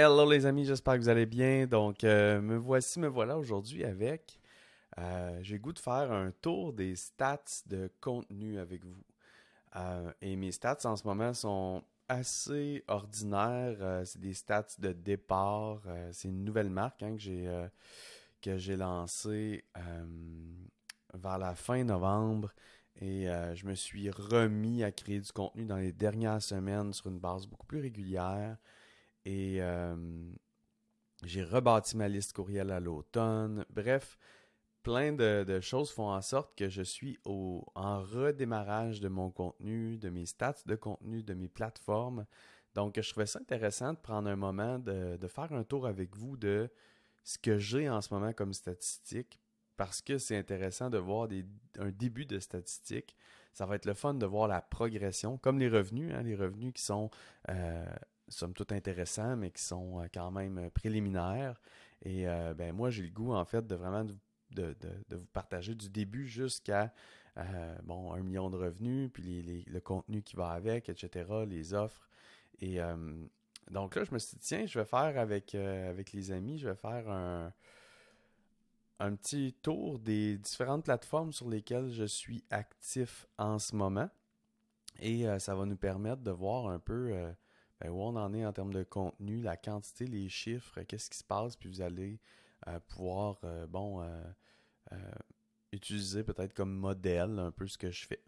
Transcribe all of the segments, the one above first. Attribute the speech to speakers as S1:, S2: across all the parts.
S1: Hello les amis, j'espère que vous allez bien. Donc, euh, me voici, me voilà aujourd'hui avec. Euh, j'ai goût de faire un tour des stats de contenu avec vous. Euh, et mes stats en ce moment sont assez ordinaires. c'est des stats de départ. c'est une nouvelle marque hein, que j'ai que j'ai lancée vers la fin novembre. Et je me suis remis à créer du contenu dans les dernières semaines sur une base beaucoup plus régulière. Et euh, j'ai rebâti ma liste courriel à l'automne. Bref, plein de, choses font en sorte que je suis au, en redémarrage de mon contenu, de mes stats de contenu, de mes plateformes. Donc, je trouvais ça intéressant de prendre un moment de, faire un tour avec vous de ce que j'ai en ce moment comme statistiques parce que c'est intéressant de voir un début de statistiques. Ça va être le fun de voir la progression, comme les revenus, hein, les revenus qui sont euh, somme toute intéressants, mais qui sont euh, quand même euh, préliminaires. Et euh, ben moi, j'ai le goût, en fait, de vraiment de, vous partager du début jusqu'à bon, un million de revenus, puis le contenu qui va avec, etc., les offres. Et donc là, je me suis dit, tiens, je vais faire avec, avec les amis, je vais faire un, un petit tour des différentes plateformes sur lesquelles je suis actif en ce moment. Et ça va nous permettre de voir un peu ben, où on en est en termes de contenu, la quantité, les chiffres, qu'est-ce qui se passe, puis vous allez euh, pouvoir, euh, bon, euh, utiliser peut-être comme modèle un peu ce que je fais.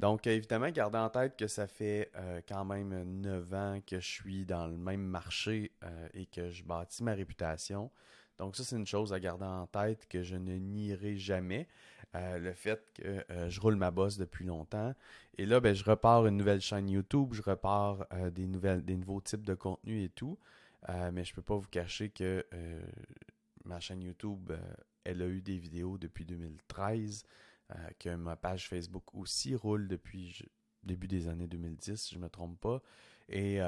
S1: Donc, évidemment, gardez en tête que ça fait quand même 9 ans que je suis dans le même marché et que je bâtis ma réputation. Donc, ça, c'est une chose à garder en tête que je ne nierai jamais. Euh, le fait que euh, je roule ma bosse depuis longtemps. Et là, ben, je repars une nouvelle chaîne YouTube, je repars euh, des, nouvelles, des nouveaux types de contenus et tout. mais je ne peux pas vous cacher que ma chaîne YouTube, elle a eu des vidéos depuis 2013, que ma page Facebook aussi roule depuis début des années 2010, si je ne me trompe pas. Et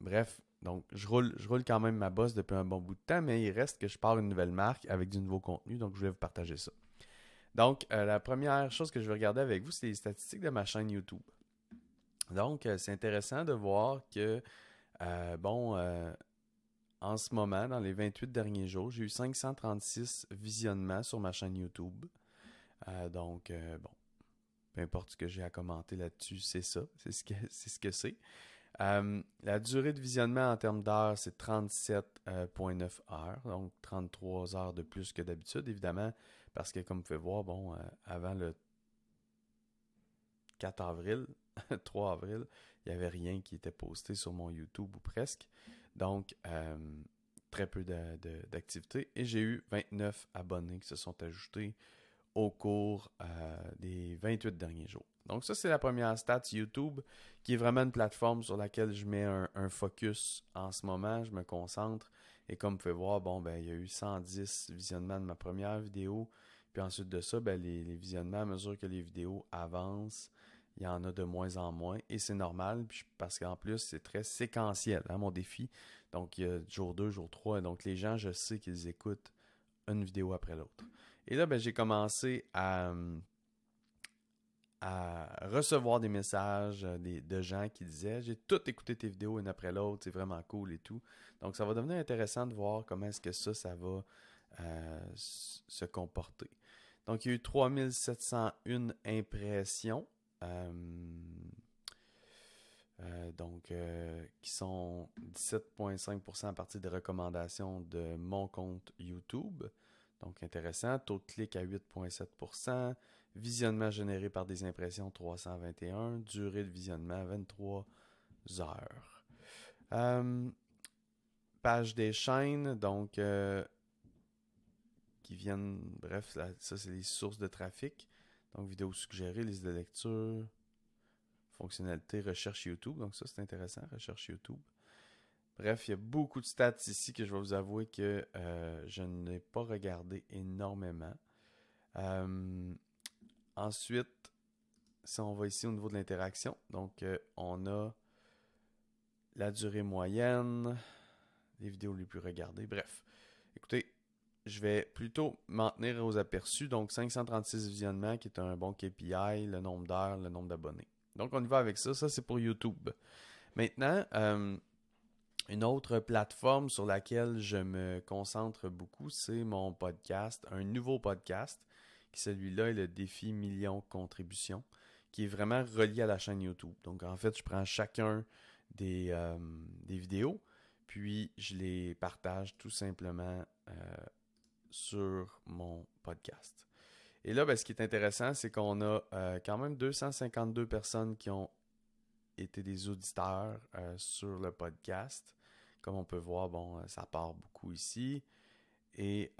S1: bref, donc, je roule, je roule quand même ma bosse depuis un bon bout de temps, mais il reste que je pars une nouvelle marque avec du nouveau contenu, donc je voulais vous partager ça. Donc, euh, la première chose que je vais regarder avec vous, c'est les statistiques de ma chaîne YouTube. Donc, euh, c'est intéressant de voir que, euh, bon, en ce moment, dans les 28 derniers jours, j'ai eu 536 visionnements sur ma chaîne YouTube. Donc, bon, peu importe ce que j'ai à commenter là-dessus, c'est ça, c'est ce que c'est. la durée de visionnement en termes d'heures, c'est 37,9 heures, donc 33 heures de plus que d'habitude. Évidemment, parce que comme vous pouvez voir, bon, euh, avant le 4 avril, 3 avril, il n'y avait rien qui était posté sur mon YouTube ou presque. Donc, euh, très peu d'activité. Et j'ai eu 29 abonnés qui se sont ajoutés au cours euh, des 28 derniers jours. Donc ça, c'est la première stat YouTube, qui est vraiment une plateforme sur laquelle je mets un, focus en ce moment. Je me concentre. Et comme vous pouvez voir, bon, ben, il y a eu 110 visionnements de ma première vidéo. Puis ensuite de ça, ben, les, visionnements, à mesure que les vidéos avancent, il y en a de moins en moins. Et c'est normal, parce qu'en plus, c'est très séquentiel, hein, mon défi. Donc, il y a jour 2, jour 3. Donc, les gens, je sais qu'ils écoutent une vidéo après l'autre. Et là, ben, j'ai commencé à, recevoir des messages euh, de gens qui disaient J'ai tout écouté tes vidéos une après l'autre, c'est vraiment cool et tout. Donc, ça va devenir intéressant de voir comment est-ce que ça, ça va euh, se comporter. Donc, il y a eu 3701 impressions. Euh, donc, qui sont 17,5% à partir des recommandations de mon compte YouTube. Donc, intéressant. Taux de clic à 8,7%. Visionnement généré par des impressions 321. Durée de visionnement 23 heures. page des chaînes. Donc, qui viennent, bref, ça c'est les sources de trafic. Donc vidéos suggérées, liste de lecture, fonctionnalité, recherche YouTube. Donc ça c'est intéressant, recherche YouTube. Bref, il y a beaucoup de stats ici que je vais vous avouer que euh, je n'ai pas regardé énormément. Euh, ensuite, si on va ici au niveau de l'interaction, donc euh, on a la durée moyenne, les vidéos les plus regardées. Bref, écoutez, je vais plutôt m'en tenir aux aperçus. Donc, 536 visionnements, qui est un bon KPI, le nombre d'heures, le nombre d'abonnés. Donc, on y va avec ça. Ça, c'est pour YouTube. Maintenant, euh, Une autre plateforme sur laquelle je me concentre beaucoup, c'est mon podcast, un nouveau podcast, qui celui-là est le défi million contributions, qui est vraiment relié à la chaîne YouTube. Donc en fait, je prends chacun des, euh, vidéos, puis je les partage tout simplement euh, sur mon podcast. Et là, ben, ce qui est intéressant, c'est qu'on a euh, quand même 252 personnes qui ont été des auditeurs euh, sur le podcast. Comme on peut voir, bon, euh, ça part beaucoup ici. Et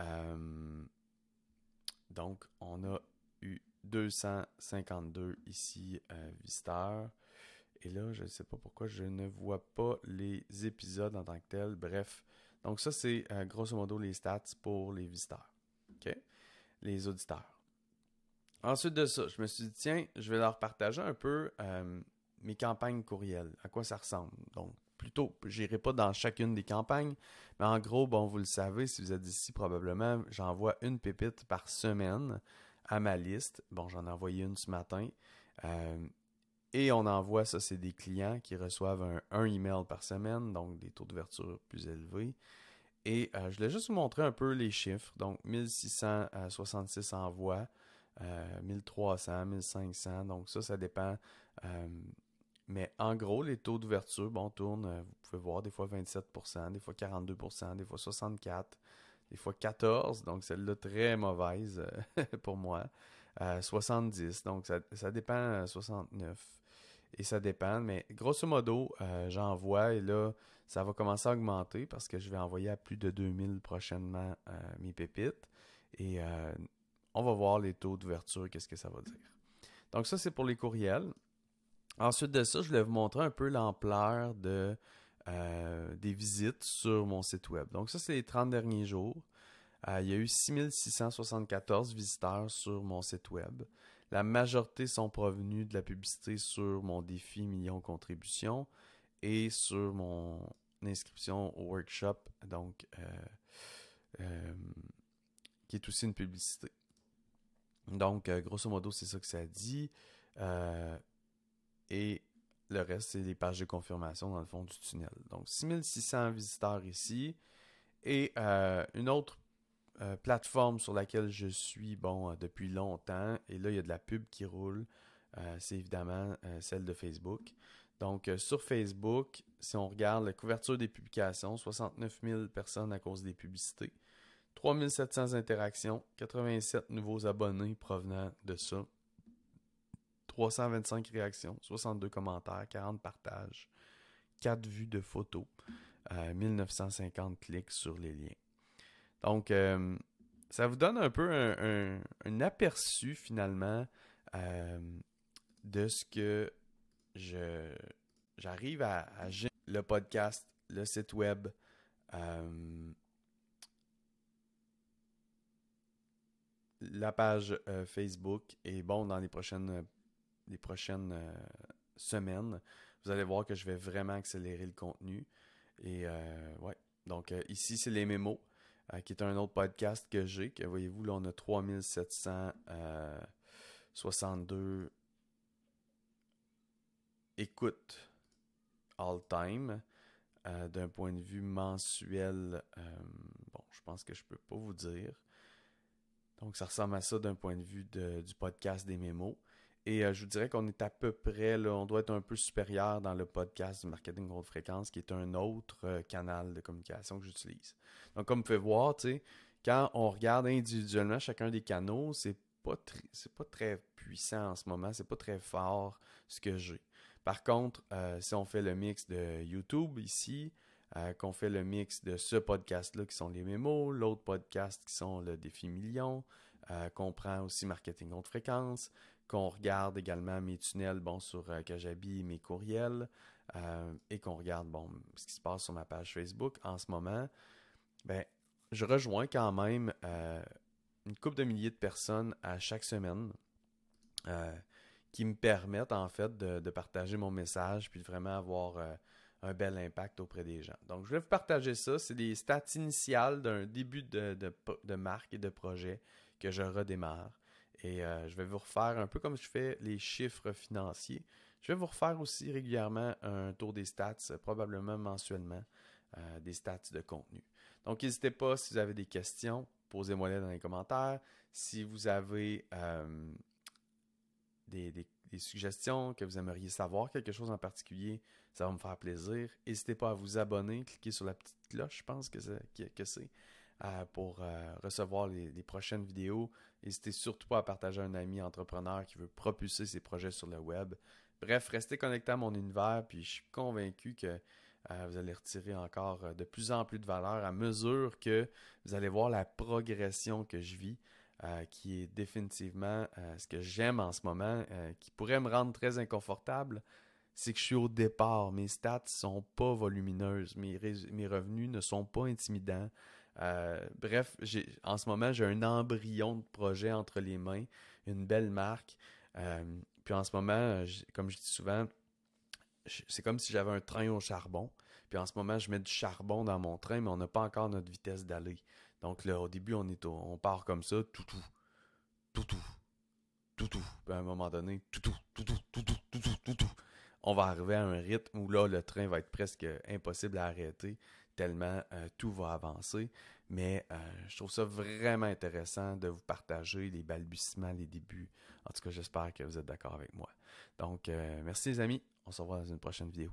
S1: donc, on a eu 252 ici visiteurs. Et là, je ne sais pas pourquoi je ne vois pas les épisodes en tant que tels. Bref, donc ça, c'est grosso modo les stats pour les visiteurs. OK? Les auditeurs. Ensuite de ça, je me suis dit, tiens, je vais leur partager un peu euh, mes campagnes courriels, à quoi ça ressemble? Donc, plutôt, je n'irai pas dans chacune des campagnes, mais en gros, bon, vous le savez, si vous êtes ici, probablement, j'envoie une pépite par semaine à ma liste. Bon, j'en ai envoyé une ce matin. Euh, et on envoie, ça, c'est des clients qui reçoivent un, un, email par semaine, donc des taux d'ouverture plus élevés. Et euh, je voulais juste vous montrer un peu les chiffres. Donc, 1666 envois. 1300, 1500. Donc ça, ça dépend. Euh, mais en gros, les taux d'ouverture, bon, tournent, euh, vous pouvez voir des fois 27%, des fois 42%, des fois 64%, des fois 14%. Donc celle-là, très mauvaise euh, pour moi. 70%, donc ça, ça dépend, 69%. Et ça dépend, mais grosso modo, j'envoie et là, ça va commencer à augmenter parce que je vais envoyer à plus de 2000 prochainement mes pépites. Et on va voir les taux d'ouverture, qu'est-ce que ça va dire. Donc ça, c'est pour les courriels. Ensuite de ça, je vais vous montrer un peu l'ampleur euh, des visites sur mon site web. Donc ça, c'est les 30 derniers jours. Euh, il y a eu 6674 visiteurs sur mon site web. La majorité sont provenus de la publicité sur mon défi million contributions et sur mon inscription au workshop, donc euh, qui est aussi une publicité. Donc, euh, grosso modo, c'est ça que ça dit. Euh, et le reste, c'est les pages de confirmation dans le fond du tunnel. Donc, 6600 visiteurs ici. Et euh, une autre plateforme sur laquelle je suis, bon, depuis longtemps, et là, il y a de la pub qui roule, c'est évidemment celle de Facebook. Donc, sur Facebook, si on regarde la couverture des publications, 69 000 personnes à cause des publicités. 3700 interactions, 87 nouveaux abonnés provenant de ça, 325 réactions, 62 commentaires, 40 partages, 4 vues de photos, 1950 euh, clics sur les liens. Donc, euh, ça vous donne un peu un, aperçu finalement euh, de ce que je j'arrive à, à, le podcast, le site web, la page euh, Facebook est bon dans les prochaines, euh, les prochaines euh, semaines. Vous allez voir que je vais vraiment accélérer le contenu. Et ouais. Donc ici, c'est les mémos, qui est un autre podcast que j'ai. Que voyez-vous, là, on a 3762 écoutes all time. D'un point de vue mensuel, bon, je pense que je peux pas vous dire. Donc, ça ressemble à ça d'un point de vue du podcast des mémos. Et euh, je vous dirais qu'on est à peu près, on doit être un peu supérieur dans le podcast du marketing haute fréquence, qui est un autre euh, canal de communication que j'utilise. Donc, comme vous pouvez voir, quand on regarde individuellement chacun des canaux, c'est pas pas très puissant en ce moment, c'est pas très fort ce que j'ai. Par contre, euh, si on fait le mix de YouTube ici, euh, qu'on fait le mix de ce podcast-là qui sont les mémos, l'autre podcast qui sont le défi million, euh, qu'on prend aussi marketing haute fréquence, qu'on regarde également mes tunnels bon, sur euh, Kajabi, mes courriels, et qu'on regarde bon, ce qui se passe sur ma page Facebook en ce moment, ben, je rejoins quand même une couple de milliers de personnes à chaque semaine qui me permettent en fait de, de, partager mon message puis de vraiment avoir un bel impact auprès des gens. Donc, je vais vous partager ça. C'est des stats initiales d'un début de, de, marque et de projet que je redémarre. Et euh, je vais vous refaire un peu comme je fais les chiffres financiers. Je vais vous refaire aussi régulièrement un tour des stats, probablement mensuellement, des stats de contenu. Donc, n'hésitez pas si vous avez des questions, posez-moi-les dans les commentaires. Si vous avez des, suggestions, que vous aimeriez savoir quelque chose en particulier, ça va me faire plaisir. N'hésitez pas à vous abonner, cliquez sur la petite cloche, je pense que c'est, euh, pour euh, recevoir les, prochaines vidéos. N'hésitez surtout pas à partager un ami entrepreneur qui veut propulser ses projets sur le web. Bref, restez connecté à mon univers, puis je suis convaincu que euh, vous allez retirer encore de plus en plus de valeur à mesure que vous allez voir la progression que je vis. Euh, qui est définitivement euh, ce que j'aime en ce moment, euh, qui pourrait me rendre très inconfortable, c'est que je suis au départ. Mes stats ne sont pas volumineuses, mes, mes, revenus ne sont pas intimidants. bref, en ce moment, j'ai un embryon de projet entre les mains, une belle marque. puis en ce moment, comme je dis souvent, c'est comme si j'avais un train au charbon. Puis en ce moment, je mets du charbon dans mon train, mais on n'a pas encore notre vitesse d'aller. Donc là, au début, on, est on part comme ça, tout tout, tout tout. Puis à un moment donné, tout tout, tout tout, tout tout, tout tout, tout tout. On va arriver à un rythme où là, le train va être presque impossible à arrêter, tellement euh, tout va avancer. Mais euh, je trouve ça vraiment intéressant de vous partager les balbutiements, les débuts. En tout cas, j'espère que vous êtes d'accord avec moi. Donc, euh, merci les amis. On se revoit dans une prochaine vidéo.